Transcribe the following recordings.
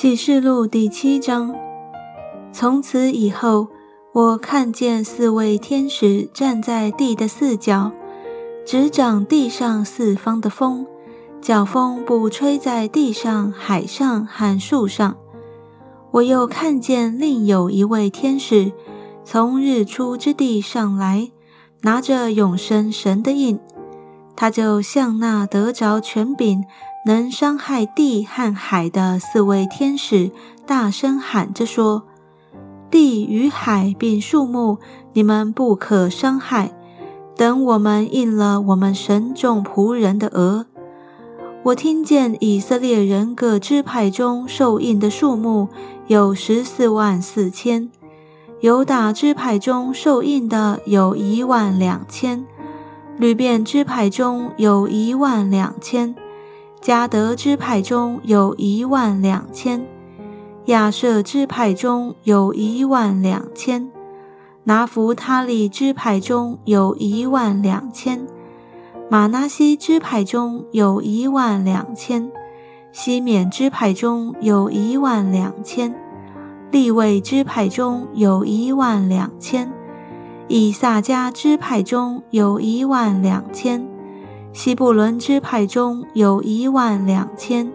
启示录第七章。从此以后，我看见四位天使站在地的四角，执掌地上四方的风，叫风不吹在地上、海上和树上。我又看见另有一位天使从日出之地上来，拿着永生神的印。他就向那得着权柄、能伤害地和海的四位天使大声喊着说：“地与海并树木，你们不可伤害。等我们应了我们神众仆人的额。”我听见以色列人各支派中受印的数目有十四万四千，犹大支派中受印的有一万两千。吕遍支派中有一万两千，迦德支派中有一万两千，亚舍支派中有一万两千，拿弗他利支派中有一万两千，马拿西支派中有一万两千，西缅支派中有一万两千，利未支派中有一万两千。以撒迦支派中有一万两千，西布伦支派中有一万两千，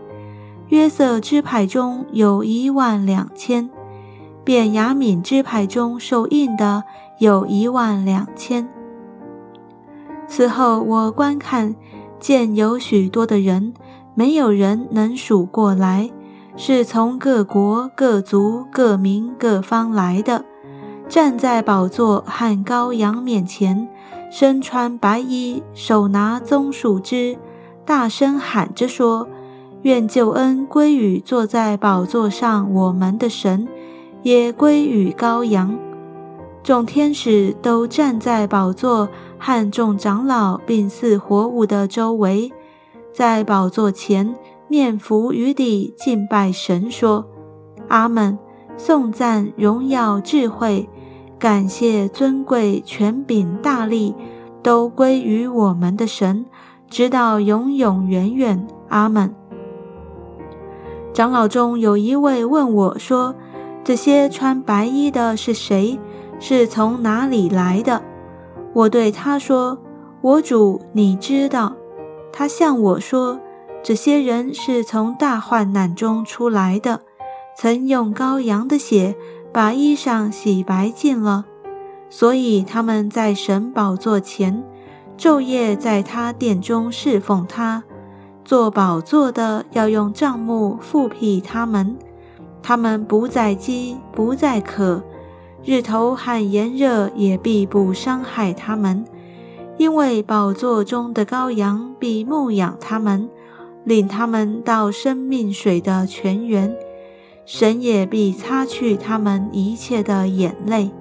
约瑟支派中有一万两千，便雅敏支派中受印的有一万两千。此后我观看，见有许多的人，没有人能数过来，是从各国、各族、各民、各方来的。站在宝座和羔羊面前，身穿白衣，手拿棕树枝，大声喊着说：“愿救恩归于坐在宝座上我们的神，也归于羔羊。”众天使都站在宝座和众长老并四活物的周围，在宝座前面伏于地敬拜神，说：“阿门！颂赞、荣耀、智慧。”感谢尊贵权柄大力，都归于我们的神，直到永永远远。阿门。长老中有一位问我说：“这些穿白衣的是谁？是从哪里来的？”我对他说：“我主，你知道。”他向我说：“这些人是从大患难中出来的，曾用羔羊的血。”把衣裳洗白净了，所以他们在神宝座前昼夜在他殿中侍奉他。做宝座的要用帐幕覆庇他们，他们不再饥，不再渴，日头和炎热也必不伤害他们，因为宝座中的羔羊必牧养他们，领他们到生命水的泉源。神也必擦去他们一切的眼泪。